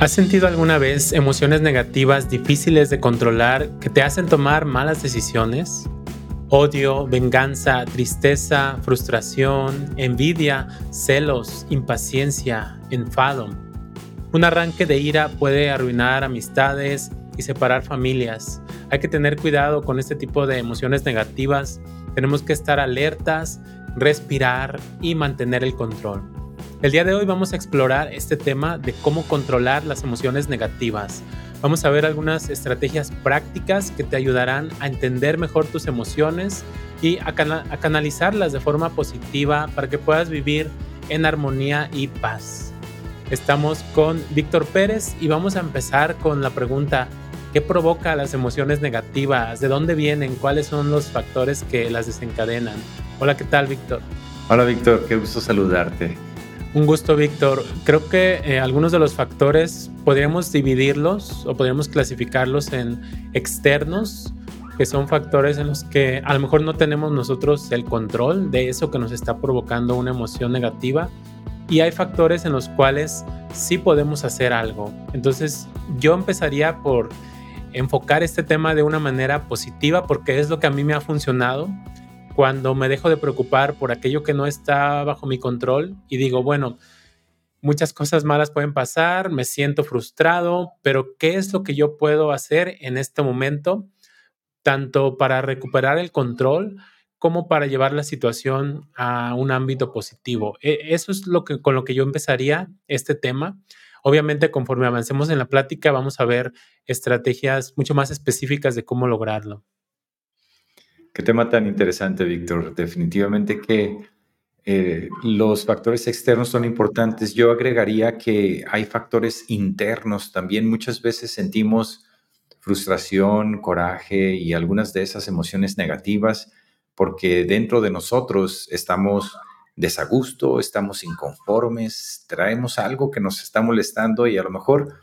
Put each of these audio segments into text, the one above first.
¿Has sentido alguna vez emociones negativas difíciles de controlar que te hacen tomar malas decisiones? Odio, venganza, tristeza, frustración, envidia, celos, impaciencia, enfado. Un arranque de ira puede arruinar amistades y separar familias. Hay que tener cuidado con este tipo de emociones negativas. Tenemos que estar alertas, respirar y mantener el control. El día de hoy vamos a explorar este tema de cómo controlar las emociones negativas. Vamos a ver algunas estrategias prácticas que te ayudarán a entender mejor tus emociones y a, canalizarlas de forma positiva para que puedas vivir en armonía y paz. Estamos con Víctor Pérez y vamos a empezar con la pregunta, ¿qué provoca las emociones negativas? ¿De dónde vienen? ¿Cuáles son los factores que las desencadenan? Hola, ¿qué tal, Víctor? Hola, Víctor, qué gusto saludarte. Un gusto, Víctor. Creo que eh, algunos de los factores podríamos dividirlos o podríamos clasificarlos en externos, que son factores en los que a lo mejor no tenemos nosotros el control de eso que nos está provocando una emoción negativa. Y hay factores en los cuales sí podemos hacer algo. Entonces yo empezaría por enfocar este tema de una manera positiva porque es lo que a mí me ha funcionado cuando me dejo de preocupar por aquello que no está bajo mi control y digo, bueno, muchas cosas malas pueden pasar, me siento frustrado, pero ¿qué es lo que yo puedo hacer en este momento, tanto para recuperar el control como para llevar la situación a un ámbito positivo? E, eso es lo que con lo que yo empezaría este tema. Obviamente, conforme avancemos en la plática, vamos a ver estrategias mucho más específicas de cómo lograrlo. Qué tema tan interesante, Víctor. Definitivamente que eh, los factores externos son importantes. Yo agregaría que hay factores internos también. Muchas veces sentimos frustración, coraje y algunas de esas emociones negativas porque dentro de nosotros estamos desagusto, estamos inconformes, traemos algo que nos está molestando y a lo mejor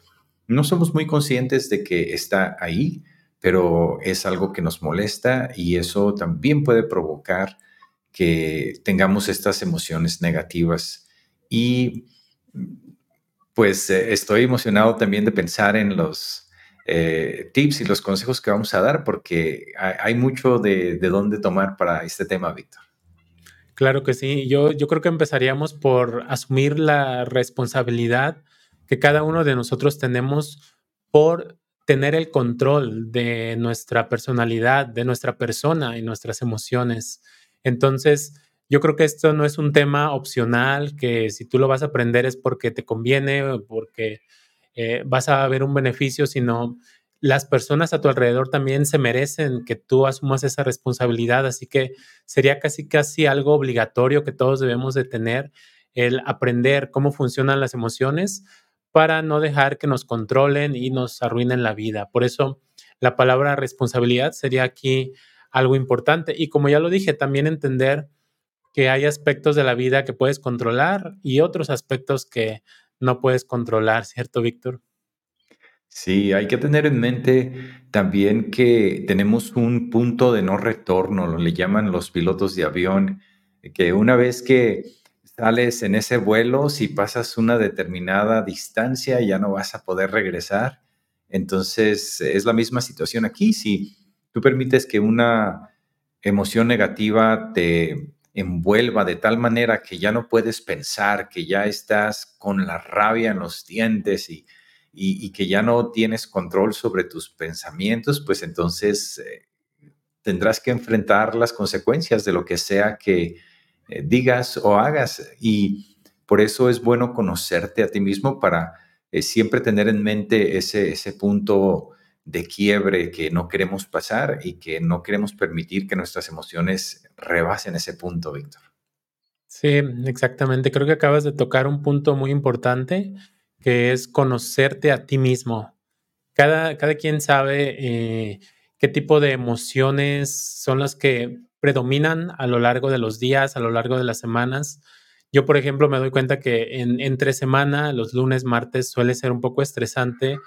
no somos muy conscientes de que está ahí, pero es algo que nos molesta y eso también puede provocar que tengamos estas emociones negativas. Y pues eh, estoy emocionado también de pensar en los eh, tips y los consejos que vamos a dar porque hay, mucho de, de, dónde tomar para este tema, Víctor. Claro que sí. Yo, yo creo que empezaríamos por asumir la responsabilidad que cada uno de nosotros tenemos por tener el control de nuestra personalidad, de nuestra persona y nuestras emociones. Entonces, yo creo que esto no es un tema opcional, que si tú lo vas a aprender es porque te conviene, porque eh, vas a ver un beneficio, sino las personas a tu alrededor también se merecen que tú asumas esa responsabilidad, así que sería casi casi algo obligatorio que todos debemos de tener, el aprender cómo funcionan las emociones para no dejar que nos controlen y nos arruinen la vida. Por eso la palabra responsabilidad sería aquí algo importante. Y como ya lo dije, también entender que hay aspectos de la vida que puedes controlar y otros aspectos que no puedes controlar, ¿cierto, Víctor? Sí, hay que tener en mente también que tenemos un punto de no retorno, lo le llaman los pilotos de avión, que una vez que sales en ese vuelo, si pasas una determinada distancia ya no vas a poder regresar. Entonces es la misma situación aquí. Si tú permites que una emoción negativa te envuelva de tal manera que ya no puedes pensar, que ya estás con la rabia en los dientes y, que ya no tienes control sobre tus pensamientos, pues entonces eh, tendrás que enfrentar las consecuencias de lo que sea que, eh, digas o hagas. Y por eso es bueno conocerte a ti mismo para eh, siempre tener en mente ese, ese punto de quiebre que no queremos pasar y que no queremos permitir que nuestras emociones rebasen ese punto, Víctor. Sí, exactamente. Creo que acabas de tocar un punto muy importante, que es conocerte a ti mismo. Cada, cada quien sabe eh, qué tipo de emociones son las que predominan a lo largo de los días, a lo largo de las semanas. Yo, por ejemplo, me doy cuenta que en, entre semana, los lunes, martes, suele ser un poco estresante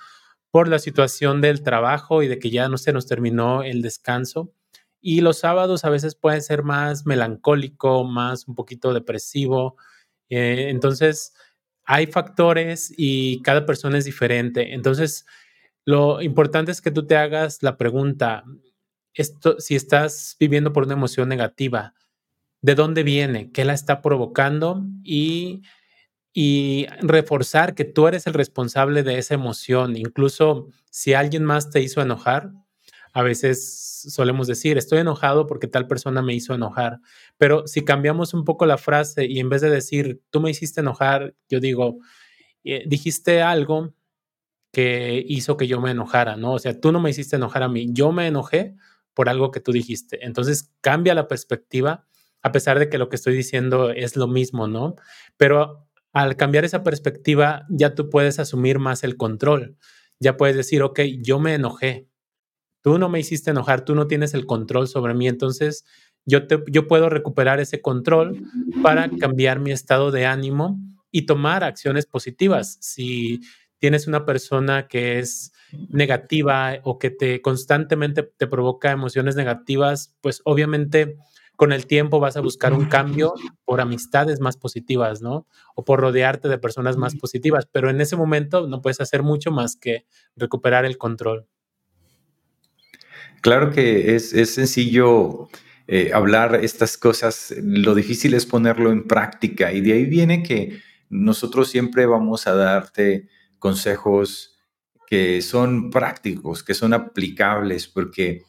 por la situación del trabajo y de que ya no se nos terminó el descanso. Y los sábados a veces pueden ser más melancólico, más un poquito depresivo. Eh, entonces, hay factores y cada persona es diferente. Entonces, lo importante es que tú te hagas la pregunta, esto, si estás viviendo por una emoción negativa, ¿de dónde viene? ¿Qué la está provocando? Y, y reforzar que tú eres el responsable de esa emoción. Incluso si alguien más te hizo enojar, a veces solemos decir, estoy enojado porque tal persona me hizo enojar. Pero si cambiamos un poco la frase y en vez de decir, tú me hiciste enojar, yo digo, eh, dijiste algo que hizo que yo me enojara, ¿no? O sea, tú no me hiciste enojar a mí, yo me enojé por algo que tú dijiste. Entonces cambia la perspectiva, a pesar de que lo que estoy diciendo es lo mismo, ¿no? Pero al cambiar esa perspectiva, ya tú puedes asumir más el control. Ya puedes decir, ok, yo me enojé, tú no me hiciste enojar, tú no tienes el control sobre mí, entonces yo, te, yo puedo recuperar ese control para cambiar mi estado de ánimo y tomar acciones positivas. Si tienes una persona que es negativa o que te constantemente te provoca emociones negativas, pues obviamente con el tiempo vas a buscar un cambio por amistades más positivas, ¿no? O por rodearte de personas más positivas, pero en ese momento no puedes hacer mucho más que recuperar el control. Claro que es, sencillo eh, hablar estas cosas, lo difícil es ponerlo en práctica y de ahí viene que nosotros siempre vamos a darte consejos que son prácticos, que son aplicables, porque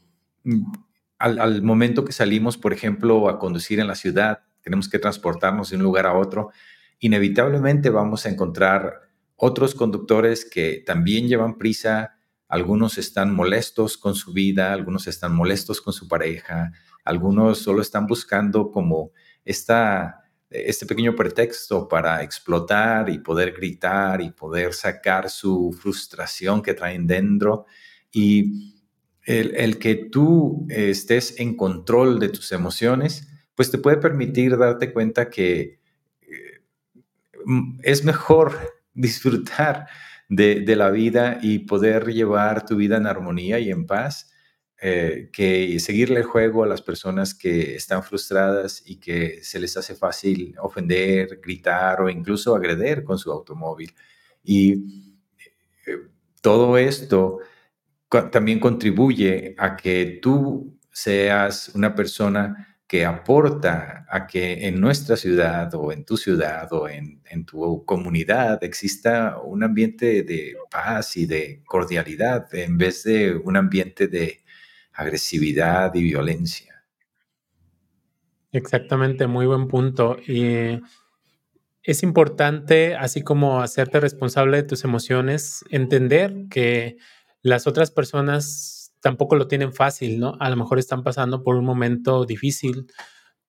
mm, al, al, momento que salimos, por ejemplo, a conducir en la ciudad, tenemos que transportarnos de un lugar a otro, inevitablemente vamos a encontrar otros conductores que también llevan prisa, algunos están molestos con su vida, algunos están molestos con su pareja, algunos solo están buscando como esta, este pequeño pretexto para explotar y poder gritar y poder sacar su frustración que traen dentro. Y el, que tú estés en control de tus emociones, pues te puede permitir darte cuenta que eh, es mejor disfrutar de, la vida y poder llevar tu vida en armonía y en paz, eh, que seguirle el juego a las personas que están frustradas y que se les hace fácil ofender, gritar o incluso agreder con su automóvil. Y eh, todo esto también contribuye a que tú seas una persona que aporta a que en nuestra ciudad o en tu ciudad o en, tu comunidad exista un ambiente de paz y de cordialidad en vez de un ambiente de agresividad y violencia. Exactamente, muy buen punto. Y es importante, así como hacerte responsable de tus emociones, entender que las otras personas tampoco lo tienen fácil, ¿no? A lo mejor están pasando por un momento difícil.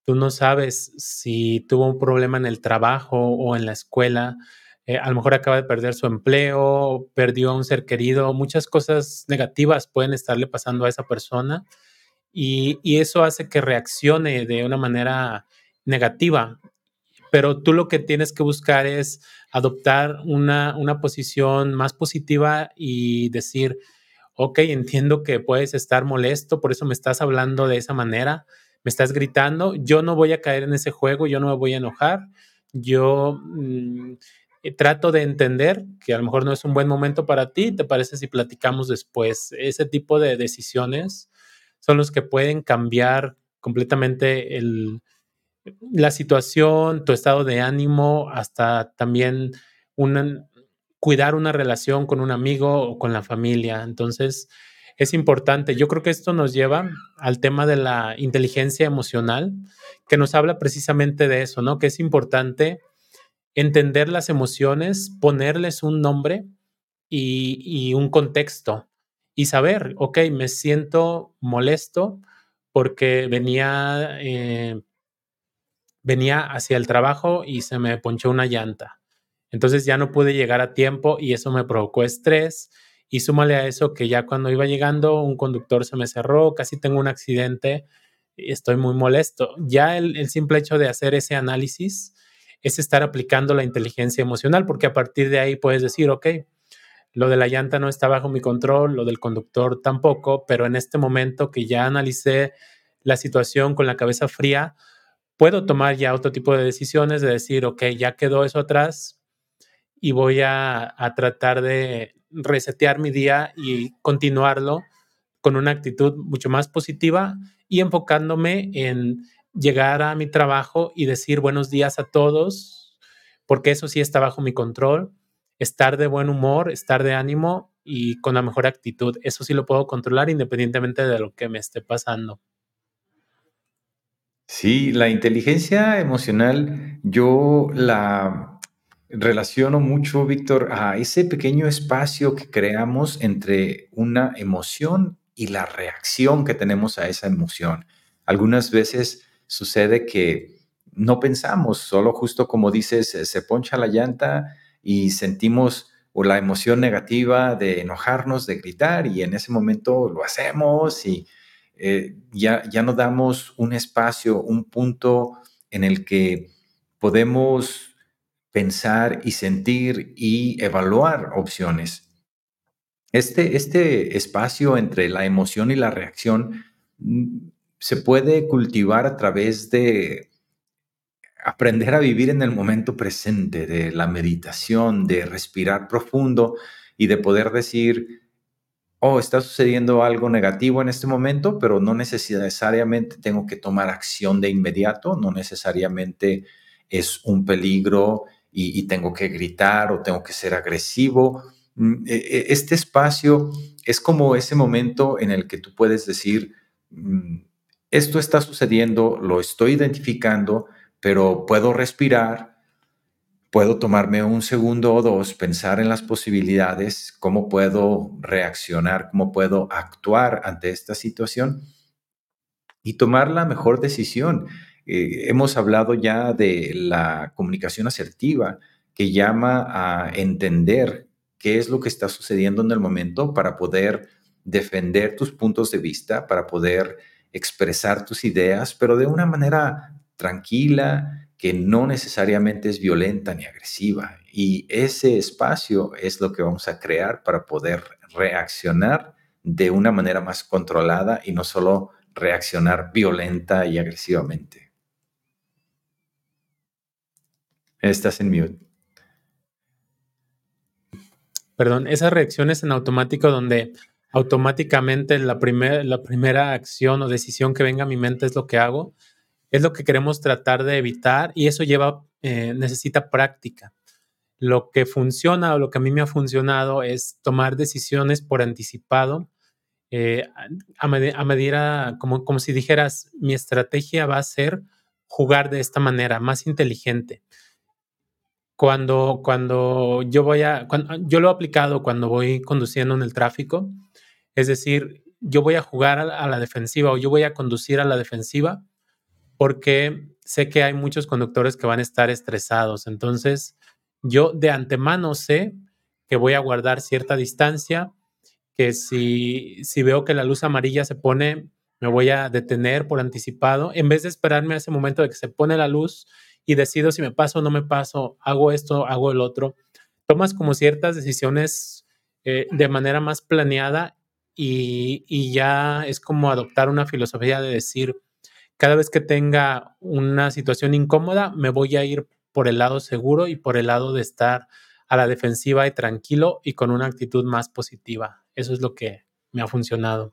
Tú no sabes si tuvo un problema en el trabajo o en la escuela. Eh, a lo mejor acaba de perder su empleo, perdió a un ser querido. Muchas cosas negativas pueden estarle pasando a esa persona y, y eso hace que reaccione de una manera negativa. Pero tú lo que tienes que buscar es adoptar una, una posición más positiva y decir, ok, entiendo que puedes estar molesto, por eso me estás hablando de esa manera, me estás gritando, yo no voy a caer en ese juego, yo no me voy a enojar, yo mm, trato de entender que a lo mejor no es un buen momento para ti, ¿te parece si platicamos después? Ese tipo de decisiones son los que pueden cambiar completamente la situación, tu estado de ánimo, hasta también cuidar una relación con un amigo o con la familia. Entonces, es importante. Yo creo que esto nos lleva al tema de la inteligencia emocional, que nos habla precisamente de eso, ¿no? Que es importante entender las emociones, ponerles un nombre y, un contexto y saber, ok, me siento molesto porque venía, eh, venía hacia el trabajo y se me ponchó una llanta entonces ya no pude llegar a tiempo y eso me provocó estrés. Y súmale a eso que ya cuando iba llegando un conductor se me cerró, casi tengo un accidente, y estoy muy molesto. Ya el, simple hecho de hacer ese análisis es estar aplicando la inteligencia emocional, porque a partir de ahí puedes decir, ok, lo de la llanta no está bajo mi control, lo del conductor tampoco, pero en este momento que ya analicé la situación con la cabeza fría, puedo tomar ya otro tipo de decisiones de decir, ok, ya quedó eso atrás, y voy a, a tratar de resetear mi día y continuarlo con una actitud mucho más positiva y enfocándome en llegar a mi trabajo y decir buenos días a todos, porque eso sí está bajo mi control, estar de buen humor, estar de ánimo y con la mejor actitud. Eso sí lo puedo controlar independientemente de lo que me esté pasando. Sí, la inteligencia emocional, yo la relaciono mucho, Víctor, a ese pequeño espacio que creamos entre una emoción y la reacción que tenemos a esa emoción. Algunas veces sucede que no pensamos, solo justo como dices, se poncha la llanta y sentimos la emoción negativa de enojarnos, de gritar y en ese momento lo hacemos y eh, ya, ya no damos un espacio, un punto en el que podemos pensar y sentir y evaluar opciones. Este, este espacio entre la emoción y la reacción mm, se puede cultivar a través de aprender a vivir en el momento presente, de la meditación, de respirar profundo y de poder decir, oh, está sucediendo algo negativo en este momento, pero no necesariamente tengo que tomar acción de inmediato, no necesariamente es un peligro y, tengo que gritar o tengo que ser agresivo. Mm, e, e, este espacio es como ese momento en el que tú puedes decir, mm, esto está sucediendo, lo estoy identificando, pero puedo respirar, puedo tomarme un segundo o dos, pensar en las posibilidades, cómo puedo reaccionar, cómo puedo actuar ante esta situación y tomar la mejor decisión. Eh, hemos hablado ya de la comunicación asertiva que llama a entender qué es lo que está sucediendo en el momento para poder defender tus puntos de vista, para poder expresar tus ideas, pero de una manera tranquila, que no necesariamente es violenta ni agresiva. Y ese espacio es lo que vamos a crear para poder reaccionar de una manera más controlada y no solo reaccionar violenta y agresivamente. Estás en mute. Perdón, esas reacciones en automático donde automáticamente la, la primera acción o decisión que venga a mi mente es lo que hago es lo que queremos tratar de evitar y eso lleva, eh, necesita práctica. Lo que funciona o lo que a mí me ha funcionado es tomar decisiones por anticipado, eh, a, medida, como, como si dijeras, mi estrategia va a ser jugar de esta manera, más inteligente. Cuando, cuando yo voy a, yo lo he aplicado cuando voy conduciendo en el tráfico, es decir, yo voy a jugar a la defensiva o yo voy a conducir a la defensiva porque sé que hay muchos conductores que van a estar estresados. Entonces, yo de antemano sé que voy a guardar cierta distancia, que si, si veo que la luz amarilla se pone, me voy a detener por anticipado, en vez de esperarme a ese momento de que se pone la luz y decido si me paso o no me paso, hago esto, hago el otro. Tomas como ciertas decisiones eh, de manera más planeada y, y ya es como adoptar una filosofía de decir, cada vez que tenga una situación incómoda, me voy a ir por el lado seguro y por el lado de estar a la defensiva y tranquilo y con una actitud más positiva. Eso es lo que me ha funcionado.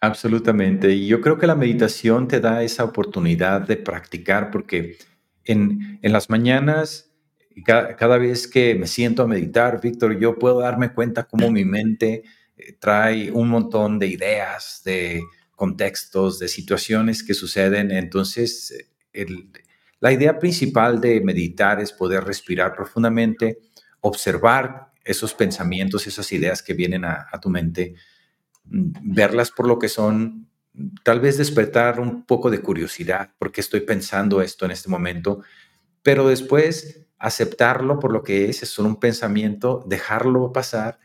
Absolutamente. Y yo creo que la meditación te da esa oportunidad de practicar porque en, las mañanas, cada, vez que me siento a meditar, Víctor, yo puedo darme cuenta cómo mi mente eh, trae un montón de ideas, de contextos, de situaciones que suceden. Entonces, la idea principal de meditar es poder respirar profundamente, observar esos pensamientos, esas ideas que vienen a, tu mente, verlas por lo que son, tal vez despertar un poco de curiosidad, porque estoy pensando esto en este momento, pero después aceptarlo por lo que es, es solo un pensamiento, dejarlo pasar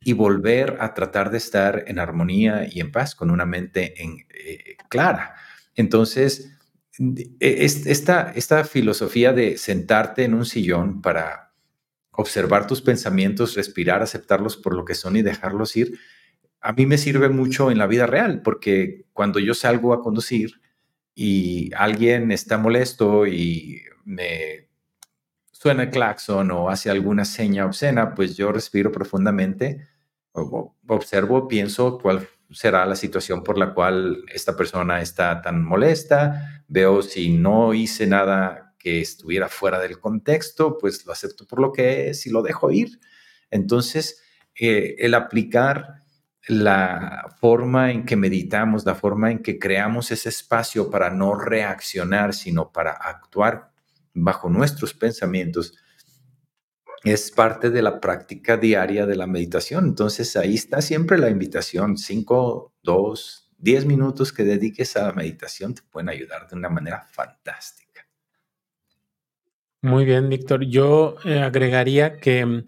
y volver a tratar de estar en armonía y en paz con una mente en, eh, clara. Entonces, e, esta, esta filosofía de sentarte en un sillón para observar tus pensamientos, respirar, aceptarlos por lo que son y dejarlos ir, a mí me sirve mucho en la vida real, porque cuando yo salgo a conducir y alguien está molesto y me suena el claxon o hace alguna seña obscena, pues yo respiro profundamente, observo, pienso cuál será la situación por la cual esta persona está tan molesta, veo si no hice nada que estuviera fuera del contexto, pues lo acepto por lo que es y lo dejo ir. Entonces, eh, el aplicar la forma en que meditamos, la forma en que creamos ese espacio para no reaccionar, sino para actuar bajo nuestros pensamientos, es parte de la práctica diaria de la meditación. Entonces ahí está siempre la invitación, 5, 2, 10 minutos que dediques a la meditación te pueden ayudar de una manera fantástica. Muy bien, Víctor. Yo eh, agregaría que,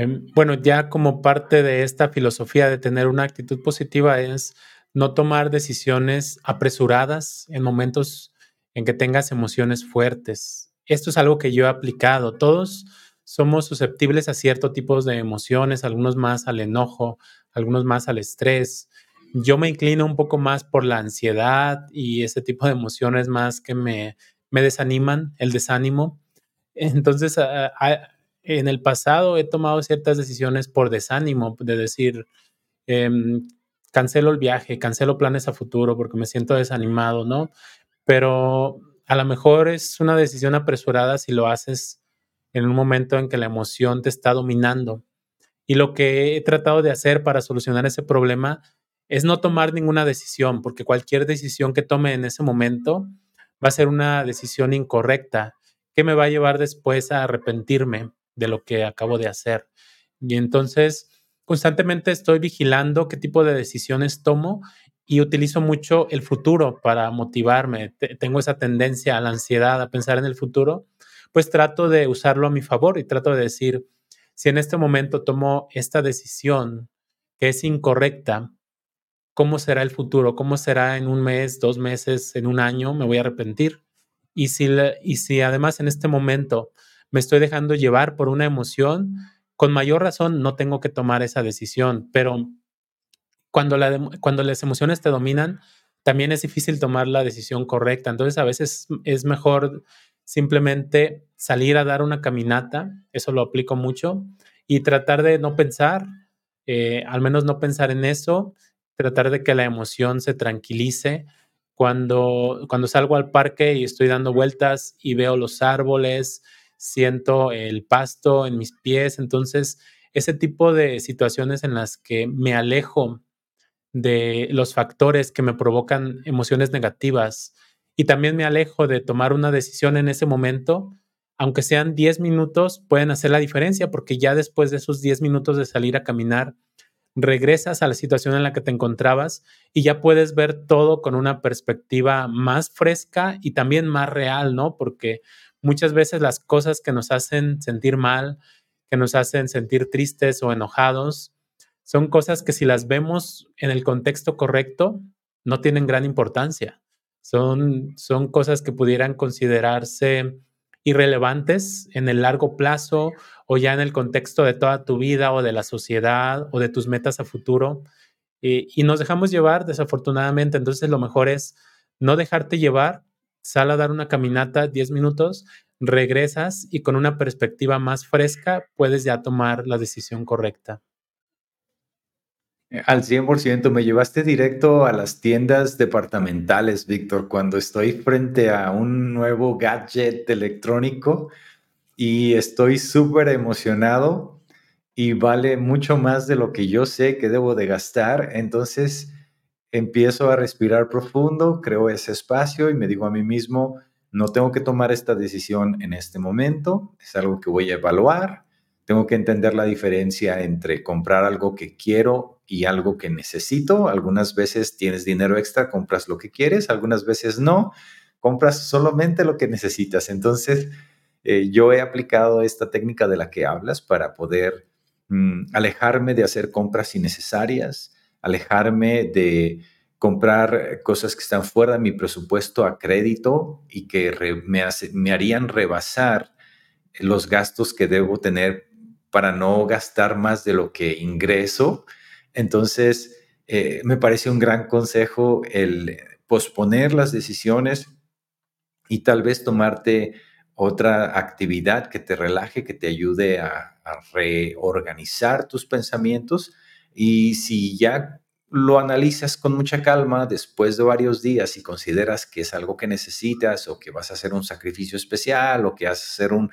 em, bueno, ya como parte de esta filosofía de tener una actitud positiva es no tomar decisiones apresuradas en momentos en que tengas emociones fuertes. Esto es algo que yo he aplicado. Todos somos susceptibles a ciertos tipos de emociones, algunos más al enojo, algunos más al estrés. Yo me inclino un poco más por la ansiedad y ese tipo de emociones más que me desaniman, el desánimo. Entonces, en el pasado he tomado ciertas decisiones por desánimo, de decir, em, cancelo el viaje, cancelo planes a futuro porque me siento desanimado, ¿no? Pero a lo mejor es una decisión apresurada si lo haces en un momento en que la emoción te está dominando. Y lo que he tratado de hacer para solucionar ese problema es no tomar ninguna decisión, porque cualquier decisión que tome en ese momento va a ser una decisión incorrecta que me va a llevar después a arrepentirme de lo que acabo de hacer. Y entonces constantemente estoy vigilando qué tipo de decisiones tomo y utilizo mucho el futuro para motivarme. tengo esa tendencia a la ansiedad, a pensar en el futuro pues trato de usarlo a mi favor y trato de decir, si en este momento tomo esta decisión que es incorrecta, ¿cómo será el futuro? ¿Cómo será en un mes, dos meses, en un año? Me voy a arrepentir. Y si, y si además en este momento me estoy dejando llevar por una emoción, con mayor razón no tengo que tomar esa decisión, pero cuando, la, cuando las emociones te dominan, también es difícil tomar la decisión correcta. Entonces a veces es mejor simplemente salir a dar una caminata, eso lo aplico mucho, y tratar de no pensar, eh, al menos no pensar en eso, tratar de que la emoción se tranquilice. Cuando, cuando salgo al parque y estoy dando vueltas y veo los árboles, siento el pasto en mis pies, entonces ese tipo de situaciones en las que me alejo de los factores que me provocan emociones negativas, y también me alejo de tomar una decisión en ese momento, aunque sean 10 minutos, pueden hacer la diferencia porque ya después de esos 10 minutos de salir a caminar, regresas a la situación en la que te encontrabas y ya puedes ver todo con una perspectiva más fresca y también más real, ¿no? Porque muchas veces las cosas que nos hacen sentir mal, que nos hacen sentir tristes o enojados, son cosas que si las vemos en el contexto correcto, no tienen gran importancia. Son, son cosas que pudieran considerarse irrelevantes en el largo plazo o ya en el contexto de toda tu vida o de la sociedad o de tus metas a futuro. Y, y nos dejamos llevar, desafortunadamente. Entonces lo mejor es no dejarte llevar, sal a dar una caminata 10 minutos, regresas y con una perspectiva más fresca puedes ya tomar la decisión correcta. Eh, al 100%, me llevaste directo a las tiendas departamentales, Víctor, cuando estoy frente a un nuevo gadget electrónico y estoy súper emocionado y vale mucho más de lo que yo sé que debo de gastar. Entonces empiezo a respirar profundo, creo ese espacio y me digo a mí mismo, no tengo que tomar esta decisión en este momento, es algo que voy a evaluar, tengo que entender la diferencia entre comprar algo que quiero y algo que necesito. Algunas veces tienes dinero extra, compras lo que quieres, algunas veces no, compras solamente lo que necesitas. Entonces, eh, yo he aplicado esta técnica de la que hablas para poder mm, alejarme de hacer compras innecesarias, alejarme de comprar cosas que están fuera de mi presupuesto a crédito y que me, harían rebasar los gastos que debo tener para no gastar más de lo que ingreso entonces, eh, me parece un gran consejo el posponer las decisiones y tal vez tomarte otra actividad que te relaje, que te ayude a, reorganizar tus pensamientos. Y si ya lo analizas con mucha calma después de varios días y consideras que es algo que necesitas o que vas a hacer un sacrificio especial o que vas a hacer un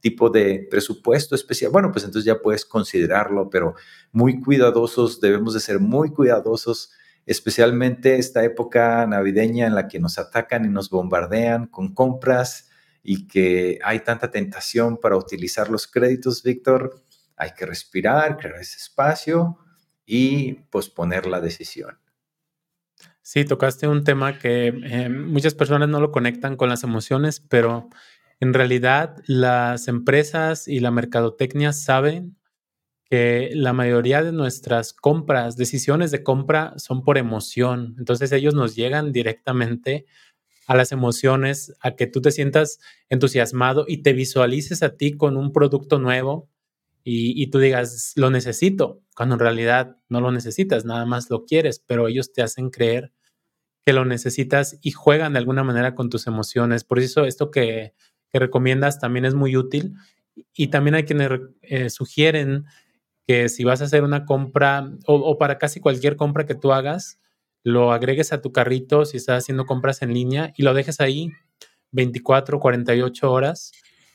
tipo de presupuesto especial, bueno, pues entonces ya puedes considerarlo, pero muy cuidadosos, debemos de ser muy cuidadosos, especialmente esta época navideña en la que nos atacan y nos bombardean con compras y que hay tanta tentación para utilizar los créditos, Víctor, hay que respirar, crear ese espacio y posponer la decisión. Sí, tocaste un tema que eh, muchas personas no lo conectan con las emociones, pero en realidad las empresas y la mercadotecnia saben que la mayoría de nuestras compras, decisiones de compra son por emoción. Entonces ellos nos llegan directamente a las emociones, a que tú te sientas entusiasmado y te visualices a ti con un producto nuevo y, tú digas, lo necesito, cuando en realidad no lo necesitas, nada más lo quieres, pero ellos te hacen creer que lo necesitas y juegan de alguna manera con tus emociones. Por eso esto que, recomiendas también es muy útil. Y también hay quienes eh, sugieren que si vas a hacer una compra o, para casi cualquier compra que tú hagas, lo agregues a tu carrito si estás haciendo compras en línea y lo dejes ahí 24, 48 horas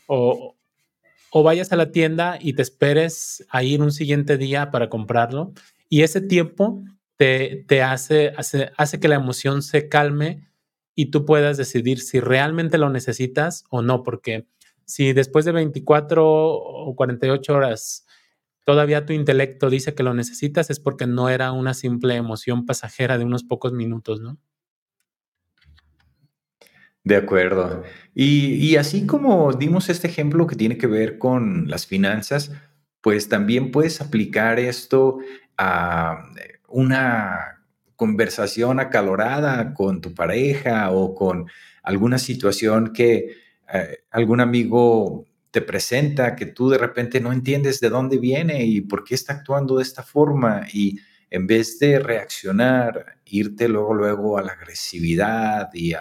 o, o vayas a la tienda y te esperes a ir un siguiente día para comprarlo y ese tiempo te, te hace, hace, hace que la emoción se calme y tú puedas decidir si realmente lo necesitas o no, porque si después de 24 o 48 horas todavía tu intelecto dice que lo necesitas, es porque no era una simple emoción pasajera de unos pocos minutos, ¿no? De acuerdo. Y, así como dimos este ejemplo que tiene que ver con las finanzas, pues también puedes aplicar esto a una conversación acalorada con tu pareja o con alguna situación que eh, algún amigo te presenta que tú de repente no entiendes de dónde viene y por qué está actuando de esta forma y en vez de reaccionar, irte luego, luego a la agresividad y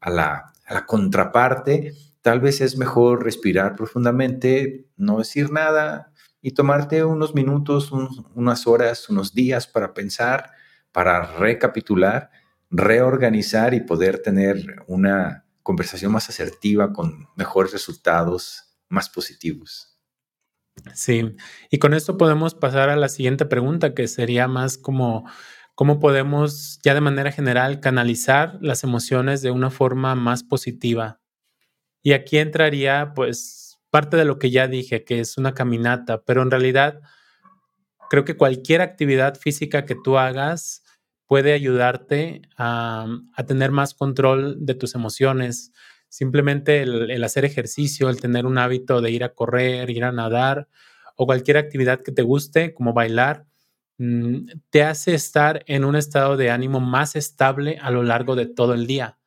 a, la, contraparte, tal vez es mejor respirar profundamente, no decir nada y tomarte unos minutos, unas horas, unos días para pensar, para recapitular, reorganizar y poder tener una conversación más asertiva con mejores resultados más positivos. Sí, y con esto podemos pasar a la siguiente pregunta, que sería más como cómo podemos ya de manera general canalizar las emociones de una forma más positiva. Y aquí entraría pues parte de lo que ya dije, que es una caminata, pero en realidad creo que cualquier actividad física que tú hagas puede ayudarte a, tener más control de tus emociones Simplemente el, hacer ejercicio, el tener un hábito de ir a correr, ir a nadar o cualquier actividad que te guste, como bailar, te hace estar en un estado de ánimo más estable a lo largo de todo el día.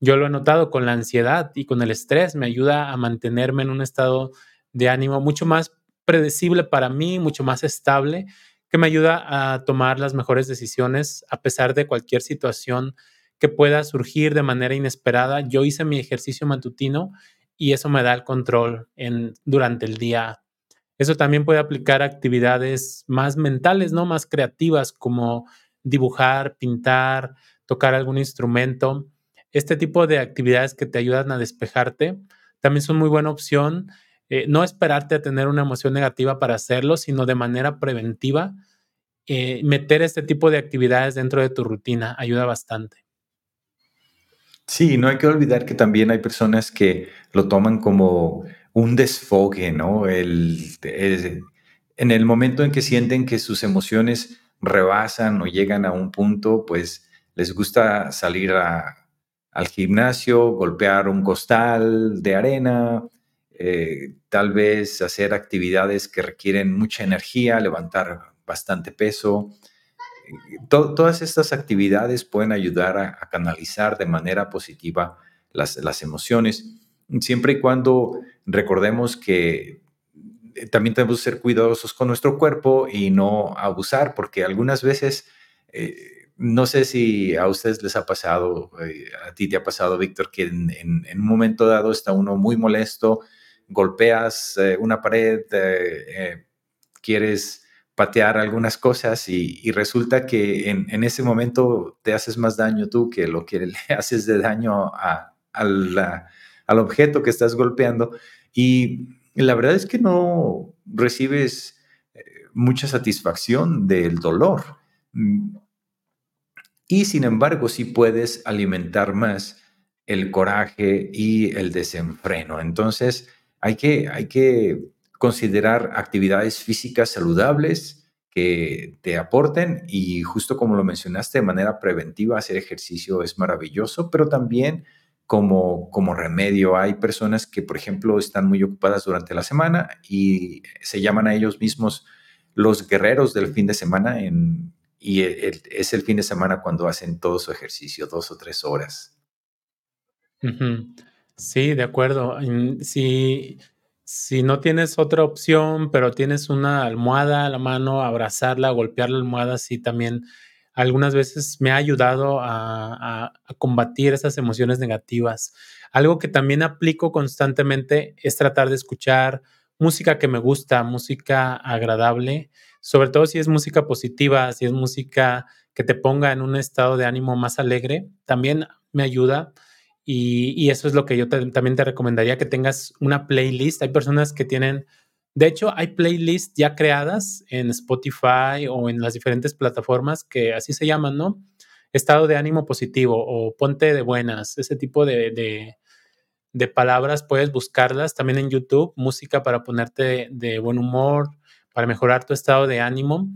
Yo lo he notado con la ansiedad y con el estrés, me ayuda a mantenerme en un estado de ánimo mucho más predecible para mí, mucho más estable, que me ayuda a tomar las mejores decisiones a pesar de cualquier situación que pueda surgir de manera inesperada. Yo hice mi ejercicio matutino y eso me da el control durante el día. Eso también puede aplicar actividades más mentales, ¿no? Más creativas como dibujar, pintar, tocar algún instrumento. Este tipo de actividades que te ayudan a despejarte también son muy buena opción. Eh, no esperarte a tener una emoción negativa para hacerlo, sino de manera preventiva. Eh, meter este tipo de actividades dentro de tu rutina ayuda bastante. Sí, no hay que olvidar que también hay personas que lo toman como un desfogue, ¿no? El, en el momento en que sienten que sus emociones rebasan o llegan a un punto, pues les gusta salir al gimnasio, golpear un costal de arena, eh, tal vez hacer actividades que requieren mucha energía, levantar bastante peso todas estas actividades pueden ayudar a, canalizar de manera positiva las, las, emociones, siempre y cuando recordemos que eh, también tenemos que ser cuidadosos con nuestro cuerpo y no abusar, porque algunas veces eh, no sé si a ustedes les ha pasado, eh, a ti te ha pasado, Víctor, que en, un momento dado está uno muy molesto, golpeas una pared, quieres patear algunas cosas y, resulta que en, ese momento te haces más daño tú que lo que le haces de daño al objeto que estás golpeando. Y la verdad es que no recibes mucha satisfacción del dolor. Mm, y sin embargo, sí puedes alimentar más el coraje y el desenfreno. Entonces, hay que, hay que considerar actividades físicas saludables que te aporten y justo como lo mencionaste, de manera preventiva, hacer ejercicio es maravilloso, pero también como, como remedio. Hay personas que, por ejemplo, están muy ocupadas durante la semana y se llaman a ellos mismos los guerreros del fin de semana y es el fin de semana cuando hacen todo su ejercicio, dos o tres horas. Sí, de acuerdo. Si, si no tienes otra opción, pero tienes una almohada a la mano, abrazarla, golpear la almohada, sí también algunas veces me ha ayudado a, combatir esas emociones negativas. Algo que también aplico constantemente es tratar de escuchar música que me gusta, música agradable sobre todo si es música positiva, si es música que te ponga en un estado de ánimo más alegre, también me ayuda. Y, eso es lo que yo también te recomendaría, que tengas una playlist. Hay personas que tienen, de hecho, hay playlists ya creadas en Spotify o en las diferentes plataformas que así se llaman, ¿no? Estado de ánimo positivo o ponte de buenas, ese tipo de, de, de palabras puedes buscarlas también en YouTube, música para ponerte de buen humor, para mejorar tu estado de ánimo.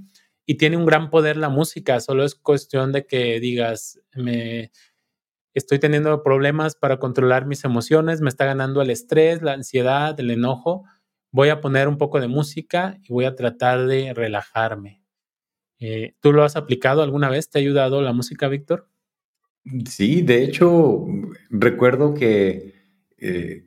Y tiene un gran poder la música, solo es cuestión de que digas, me estoy teniendo problemas para controlar mis emociones, me está ganando el estrés, la ansiedad, el enojo. Voy a poner un poco de música y voy a tratar de relajarme. Eh, ¿Tú lo has aplicado alguna vez? ¿Te ha ayudado la música, Víctor? Sí, de hecho, recuerdo que eh,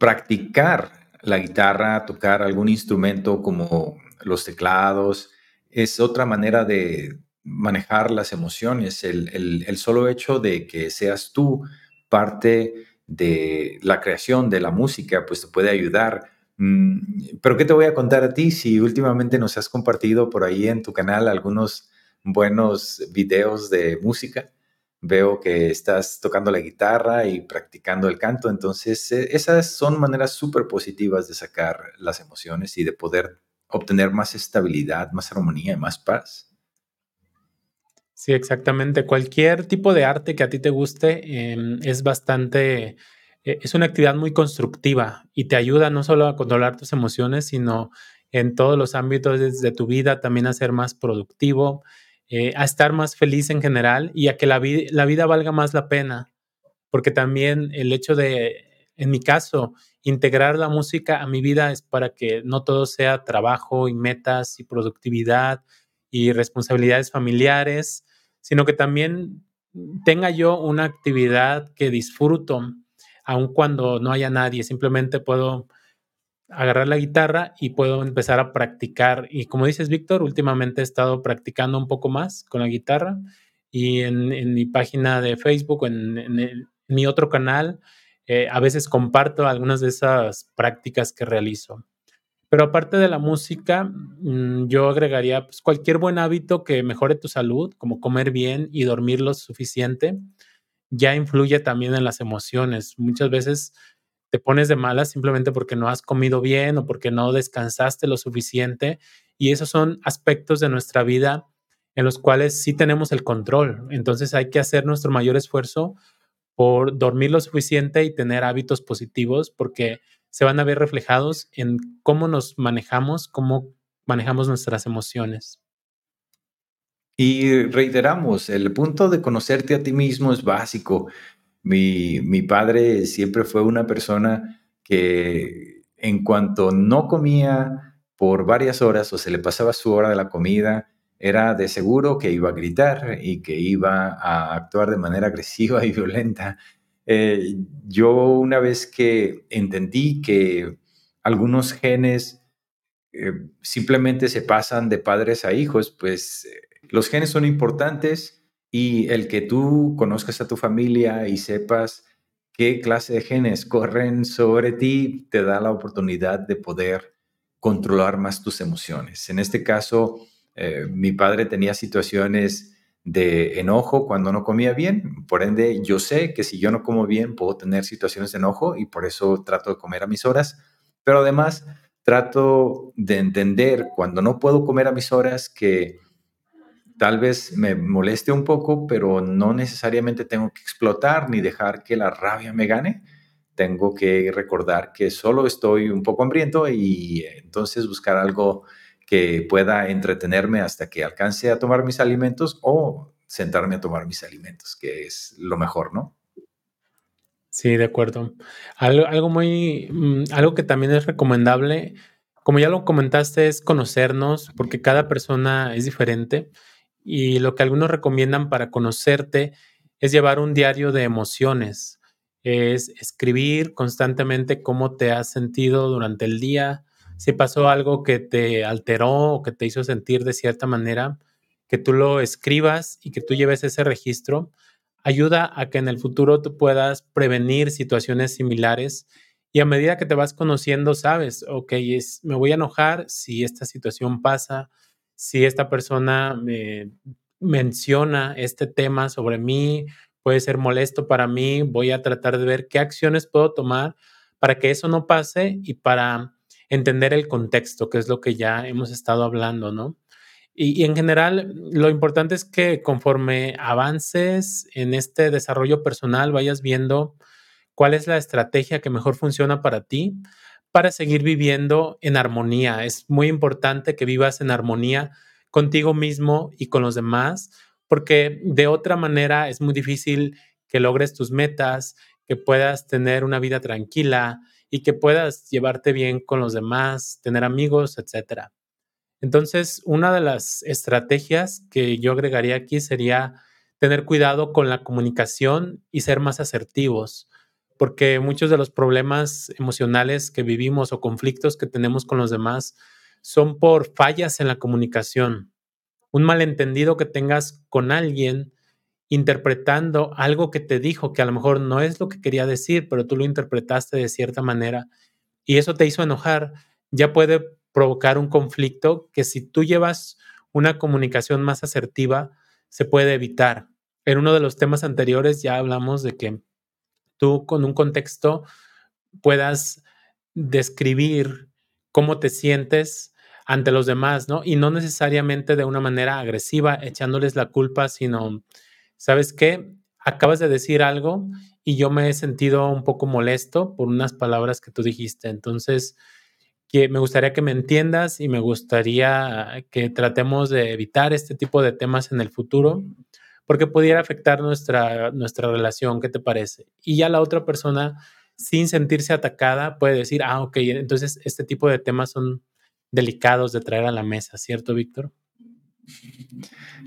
practicar la guitarra, tocar algún instrumento como los teclados, es otra manera de manejar las emociones. El, solo hecho de que seas tú parte de la creación de la música, pues te puede ayudar. Mm, pero ¿qué te voy a contar a ti si últimamente nos has compartido por ahí en tu canal algunos buenos videos de música? veo que estás tocando la guitarra y practicando el canto, entonces eh, esas son maneras súper positivas de sacar las emociones y de poder obtener más estabilidad, más armonía y más paz. Sí, exactamente. Cualquier tipo de arte que a ti te guste em, es bastante, es una actividad muy constructiva y te ayuda no solo a controlar tus emociones, sino en todos los ámbitos de tu vida también a ser más productivo, eh, a estar más feliz en general y a que la, la vida valga más la pena. Porque también el hecho de, en mi caso, integrar la música a mi vida es para que no todo sea trabajo y metas y productividad y responsabilidades familiares, sino que también tenga yo una actividad que disfruto, aun cuando no haya nadie. Simplemente puedo agarrar la guitarra y puedo empezar a practicar. Y como dices, Víctor, últimamente he estado practicando un poco más con la guitarra y en, mi página de Facebook, en, mi otro canal, eh, a veces comparto algunas de esas prácticas que realizo. Pero aparte de la música, mm, yo agregaría pues, cualquier buen hábito que mejore tu salud, como comer bien y dormir lo suficiente, ya influye también en las emociones. Muchas veces te pones de malas simplemente porque no has comido bien o porque no descansaste lo suficiente. Y esos son aspectos de nuestra vida en los cuales sí tenemos el control. Entonces hay que hacer nuestro mayor esfuerzo por dormir lo suficiente y tener hábitos positivos porque se van a ver reflejados en cómo nos manejamos, cómo manejamos nuestras emociones. Y reiteramos, el punto de conocerte a ti mismo es básico. Mi, padre siempre fue una persona que en cuanto no comía por varias horas o se le pasaba su hora de la comida, era de seguro que iba a gritar y que iba a actuar de manera agresiva y violenta. Eh, yo una vez que entendí que algunos genes eh, simplemente se pasan de padres a hijos, pues los genes son importantes Y el que tú conozcas a tu familia y sepas qué clase de genes corren sobre ti, te da la oportunidad de poder controlar más tus emociones. En este caso, eh, mi padre tenía situaciones de enojo cuando no comía bien. Por ende, yo sé que si yo no como bien, puedo tener situaciones de enojo y por eso trato de comer a mis horas. Pero además, trato de entender cuando no puedo comer a mis horas que tal vez me moleste un poco, pero no necesariamente tengo que explotar ni dejar que la rabia me gane. Tengo que recordar que solo estoy un poco hambriento y entonces buscar algo que pueda entretenerme hasta que alcance a tomar mis alimentos o sentarme a tomar mis alimentos, que es lo mejor, ¿no? Sí, de acuerdo. Algo, algo muy, mm, algo que también es recomendable, como ya lo comentaste, es conocernos, porque cada persona es diferente y lo que algunos recomiendan para conocerte es llevar un diario de emociones, es escribir constantemente cómo te has sentido durante el día, si pasó algo que te alteró o que te hizo sentir de cierta manera, que tú lo escribas y que tú lleves ese registro, ayuda a que en el futuro tú puedas prevenir situaciones similares y a medida que te vas conociendo, sabes, ok, es, me voy a enojar si esta situación pasa, si esta persona me menciona este tema sobre mí, puede ser molesto para mí, voy a tratar de ver qué acciones puedo tomar para que eso no pase y para entender el contexto, que es lo que ya hemos estado hablando, ¿no? Y, en general, lo importante es que conforme avances en este desarrollo personal, vayas viendo cuál es la estrategia que mejor funciona para ti para seguir viviendo en armonía. Es muy importante que vivas en armonía contigo mismo y con los demás, porque de otra manera es muy difícil que logres tus metas, que puedas tener una vida tranquila, y que puedas llevarte bien con los demás, tener amigos, etcétera. Entonces, una de las estrategias que yo agregaría aquí sería tener cuidado con la comunicación y ser más asertivos, porque muchos de los problemas emocionales que vivimos o conflictos que tenemos con los demás son por fallas en la comunicación. Un malentendido que tengas con alguien interpretando algo que te dijo que a lo mejor no es lo que quería decir, pero tú lo interpretaste de cierta manera y eso te hizo enojar, ya puede provocar un conflicto que si tú llevas una comunicación más asertiva, se puede evitar. En uno de los temas anteriores ya hablamos de que tú con un contexto puedas describir cómo te sientes ante los demás, ¿no? Y no necesariamente de una manera agresiva, echándoles la culpa, sino ¿sabes qué? Acabas de decir algo y yo me he sentido un poco molesto por unas palabras que tú dijiste. Entonces, que me gustaría que me entiendas y me gustaría que tratemos de evitar este tipo de temas en el futuro porque pudiera afectar nuestra, nuestra relación, ¿qué te parece? Y ya la otra persona, sin sentirse atacada, puede decir, ah, ok, entonces este tipo de temas son delicados de traer a la mesa, ¿cierto, Víctor?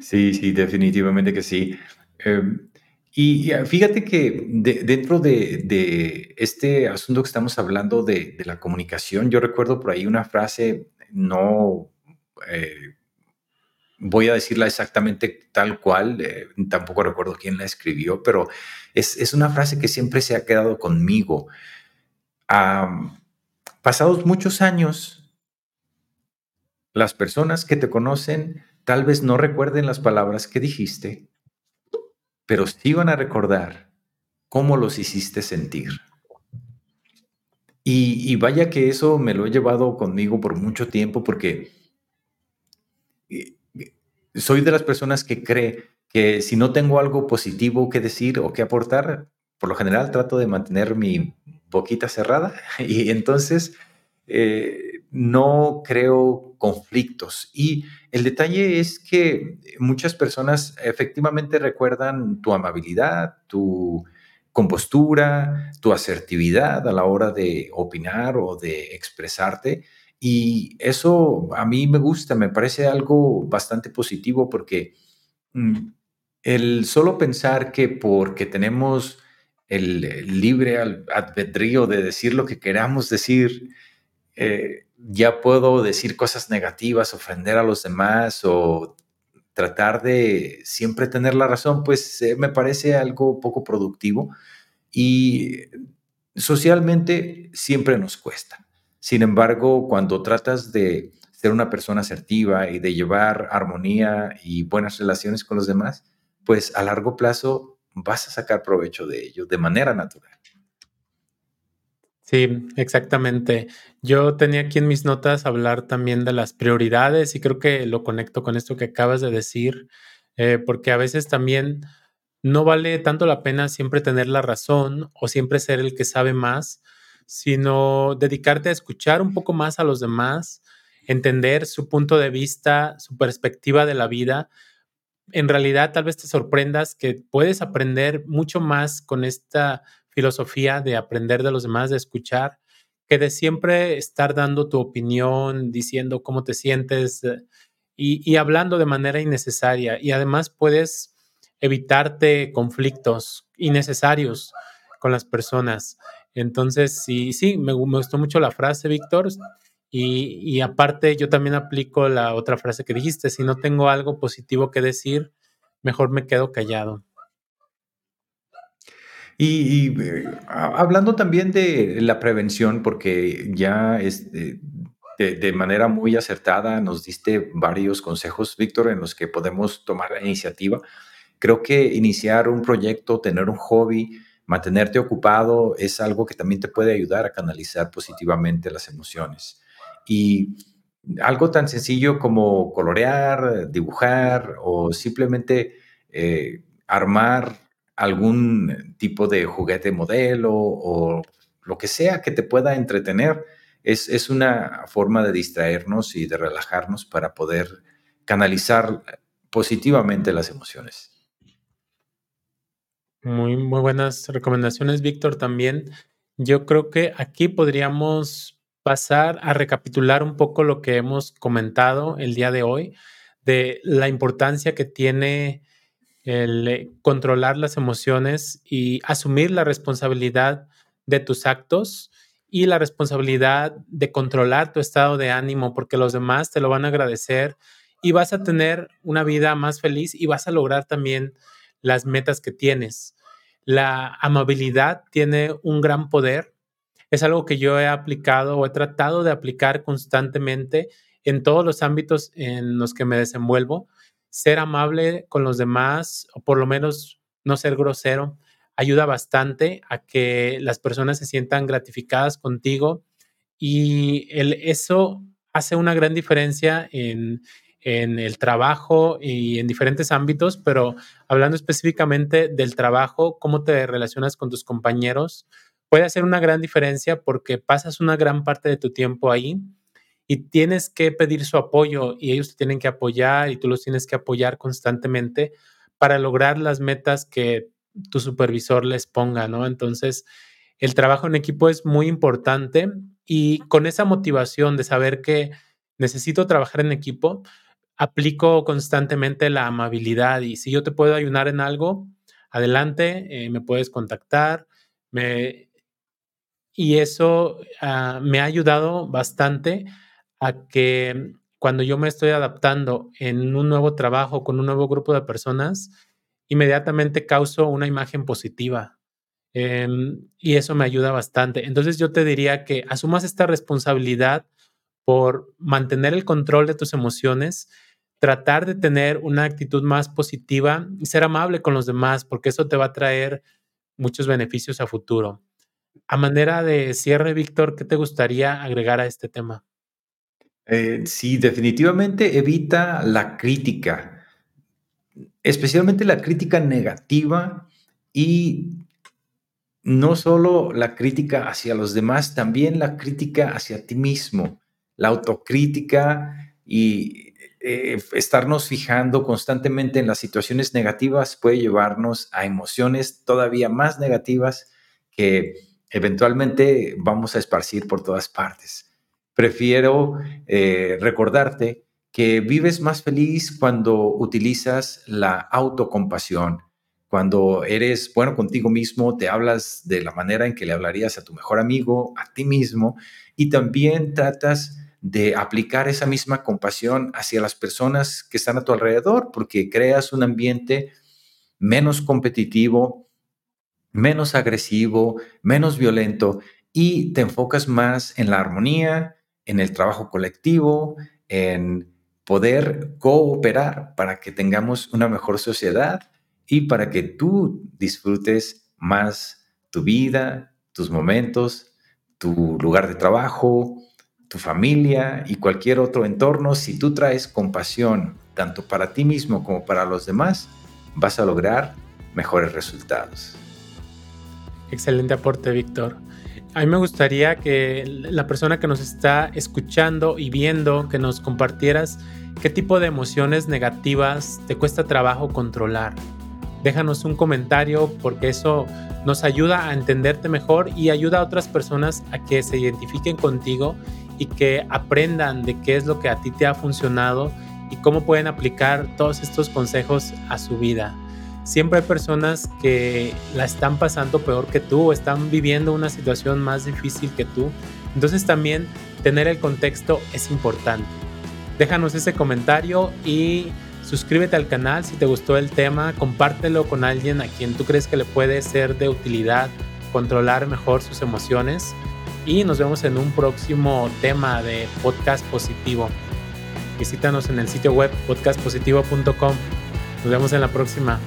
Sí, sí, definitivamente que sí. Em, y, fíjate que dentro de, este asunto que estamos hablando de, la comunicación, yo recuerdo por ahí una frase, no eh, voy a decirla exactamente tal cual, eh, tampoco recuerdo quién la escribió, pero es, una frase que siempre se ha quedado conmigo. pasados muchos años, las personas que te conocen tal vez no recuerden las palabras que dijiste, pero sí van a recordar cómo los hiciste sentir. Y, vaya que eso me lo he llevado conmigo por mucho tiempo porque eh, soy de las personas que cree que si no tengo algo positivo que decir o que aportar, por lo general trato de mantener mi boquita cerrada y entonces eh, no creo conflictos. Y el detalle es que muchas personas efectivamente recuerdan tu amabilidad, tu compostura, tu asertividad a la hora de opinar o de expresarte. Y eso a mí me gusta, me parece algo bastante positivo porque mm, el solo pensar que porque tenemos el libre albedrío de decir lo que queramos decir, eh, ya puedo decir cosas negativas, ofender a los demás o tratar de siempre tener la razón, pues eh, me parece algo poco productivo y socialmente siempre nos cuesta. Sin embargo, cuando tratas de ser una persona asertiva y de llevar armonía y buenas relaciones con los demás, pues a largo plazo vas a sacar provecho de ello de manera natural. Sí, exactamente. Yo tenía aquí en mis notas hablar también de las prioridades y creo que lo conecto con esto que acabas de decir, eh, porque a veces también no vale tanto la pena siempre tener la razón o siempre ser el que sabe más, sino dedicarte a escuchar un poco más a los demás, entender su punto de vista, su perspectiva de la vida. En realidad, tal vez te sorprendas que puedes aprender mucho más con esta filosofía de aprender de los demás, de escuchar, que de siempre estar dando tu opinión, diciendo cómo te sientes eh, y, hablando de manera innecesaria. Y además puedes evitarte conflictos innecesarios con las personas. Entonces, sí, sí, me, gustó mucho la frase, Víctor. Y, aparte, yo también aplico la otra frase que dijiste, si no tengo algo positivo que decir, mejor me quedo callado. Y, eh, hablando también de la prevención, porque ya este, de, manera muy acertada nos diste varios consejos, Víctor, en los que podemos tomar la iniciativa. Creo que iniciar un proyecto, tener un hobby, mantenerte ocupado es algo que también te puede ayudar a canalizar positivamente las emociones. Y algo tan sencillo como colorear, dibujar o simplemente eh, armar algún tipo de juguete modelo o lo que sea que te pueda entretener. Es, una forma de distraernos y de relajarnos para poder canalizar positivamente las emociones. Muy, muy buenas recomendaciones, Víctor, también. Yo creo que aquí podríamos pasar a recapitular un poco lo que hemos comentado el día de hoy, de la importancia que tiene el eh, controlar las emociones y asumir la responsabilidad de tus actos y la responsabilidad de controlar tu estado de ánimo porque los demás te lo van a agradecer y vas a tener una vida más feliz y vas a lograr también las metas que tienes. La amabilidad tiene un gran poder. Es algo que yo he aplicado o he tratado de aplicar constantemente en todos los ámbitos en los que me desenvuelvo ser amable con los demás o por lo menos no ser grosero ayuda bastante a que las personas se sientan gratificadas contigo y eso hace una gran diferencia en, en el trabajo y en diferentes ámbitos, pero hablando específicamente del trabajo, cómo te relacionas con tus compañeros, puede hacer una gran diferencia porque pasas una gran parte de tu tiempo ahí y tienes que pedir su apoyo y ellos te tienen que apoyar y tú los tienes que apoyar constantemente para lograr las metas que tu supervisor les ponga, ¿no? Entonces, el trabajo en equipo es muy importante y con esa motivación de saber que necesito trabajar en equipo, aplico constantemente la amabilidad y si yo te puedo ayudar en algo, adelante, eh, me puedes contactar. Me, y eso ah, me ha ayudado bastante a que cuando yo me estoy adaptando en un nuevo trabajo con un nuevo grupo de personas, inmediatamente causo una imagen positiva. Em, y eso me ayuda bastante. Entonces yo te diría que asumas esta responsabilidad por mantener el control de tus emociones, tratar de tener una actitud más positiva y ser amable con los demás, porque eso te va a traer muchos beneficios a futuro. A manera de cierre, Víctor, ¿qué te gustaría agregar a este tema? Eh, sí, definitivamente evita la crítica, especialmente la crítica negativa y no solo la crítica hacia los demás, también la crítica hacia ti mismo, la autocrítica y eh, estarnos fijando constantemente en las situaciones negativas puede llevarnos a emociones todavía más negativas que eventualmente vamos a esparcir por todas partes. Prefiero eh, recordarte que vives más feliz cuando utilizas la autocompasión, cuando eres bueno contigo mismo, te hablas de la manera en que le hablarías a tu mejor amigo, a ti mismo, y también tratas de aplicar esa misma compasión hacia las personas que están a tu alrededor, porque creas un ambiente menos competitivo, menos agresivo, menos violento y te enfocas más en la armonía, en el trabajo colectivo, en poder cooperar para que tengamos una mejor sociedad y para que tú disfrutes más tu vida, tus momentos, tu lugar de trabajo, tu familia y cualquier otro entorno. Si tú traes compasión tanto para ti mismo como para los demás, vas a lograr mejores resultados. Excelente aporte, Víctor. A mí me gustaría que la persona que nos está escuchando y viendo, que nos compartieras qué tipo de emociones negativas te cuesta trabajo controlar. Déjanos un comentario porque eso nos ayuda a entenderte mejor y ayuda a otras personas a que se identifiquen contigo y que aprendan de qué es lo que a ti te ha funcionado y cómo pueden aplicar todos estos consejos a su vida siempre hay personas que la están pasando peor que tú o están viviendo una situación más difícil que tú. Entonces también tener el contexto es importante. Déjanos ese comentario y suscríbete al canal si te gustó el tema, compártelo con alguien a quien tú crees que le puede ser de utilidad controlar mejor sus emociones y nos vemos en un próximo tema de podcast positivo. Visítanos en el sitio web podcastpositivo.com. Nos vemos en la próxima.